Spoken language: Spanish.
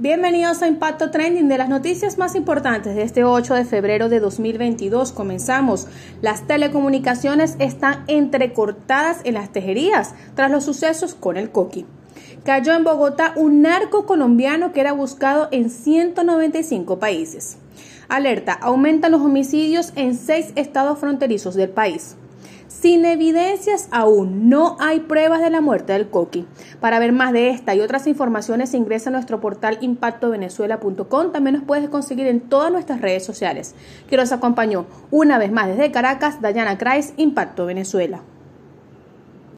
Bienvenidos a Impacto Trending de las noticias más importantes de este 8 de febrero de 2022. Comenzamos. Las telecomunicaciones están entrecortadas en las tejerías tras los sucesos con el coqui. Cayó en Bogotá un narco colombiano que era buscado en 195 países. Alerta, aumentan los homicidios en seis estados fronterizos del país. Sin evidencias aún, no hay pruebas de la muerte del coqui. Para ver más de esta y otras informaciones ingresa a nuestro portal impactovenezuela.com. También nos puedes conseguir en todas nuestras redes sociales. Que nos acompañó una vez más desde Caracas, Dayana Kreis, Impacto Venezuela.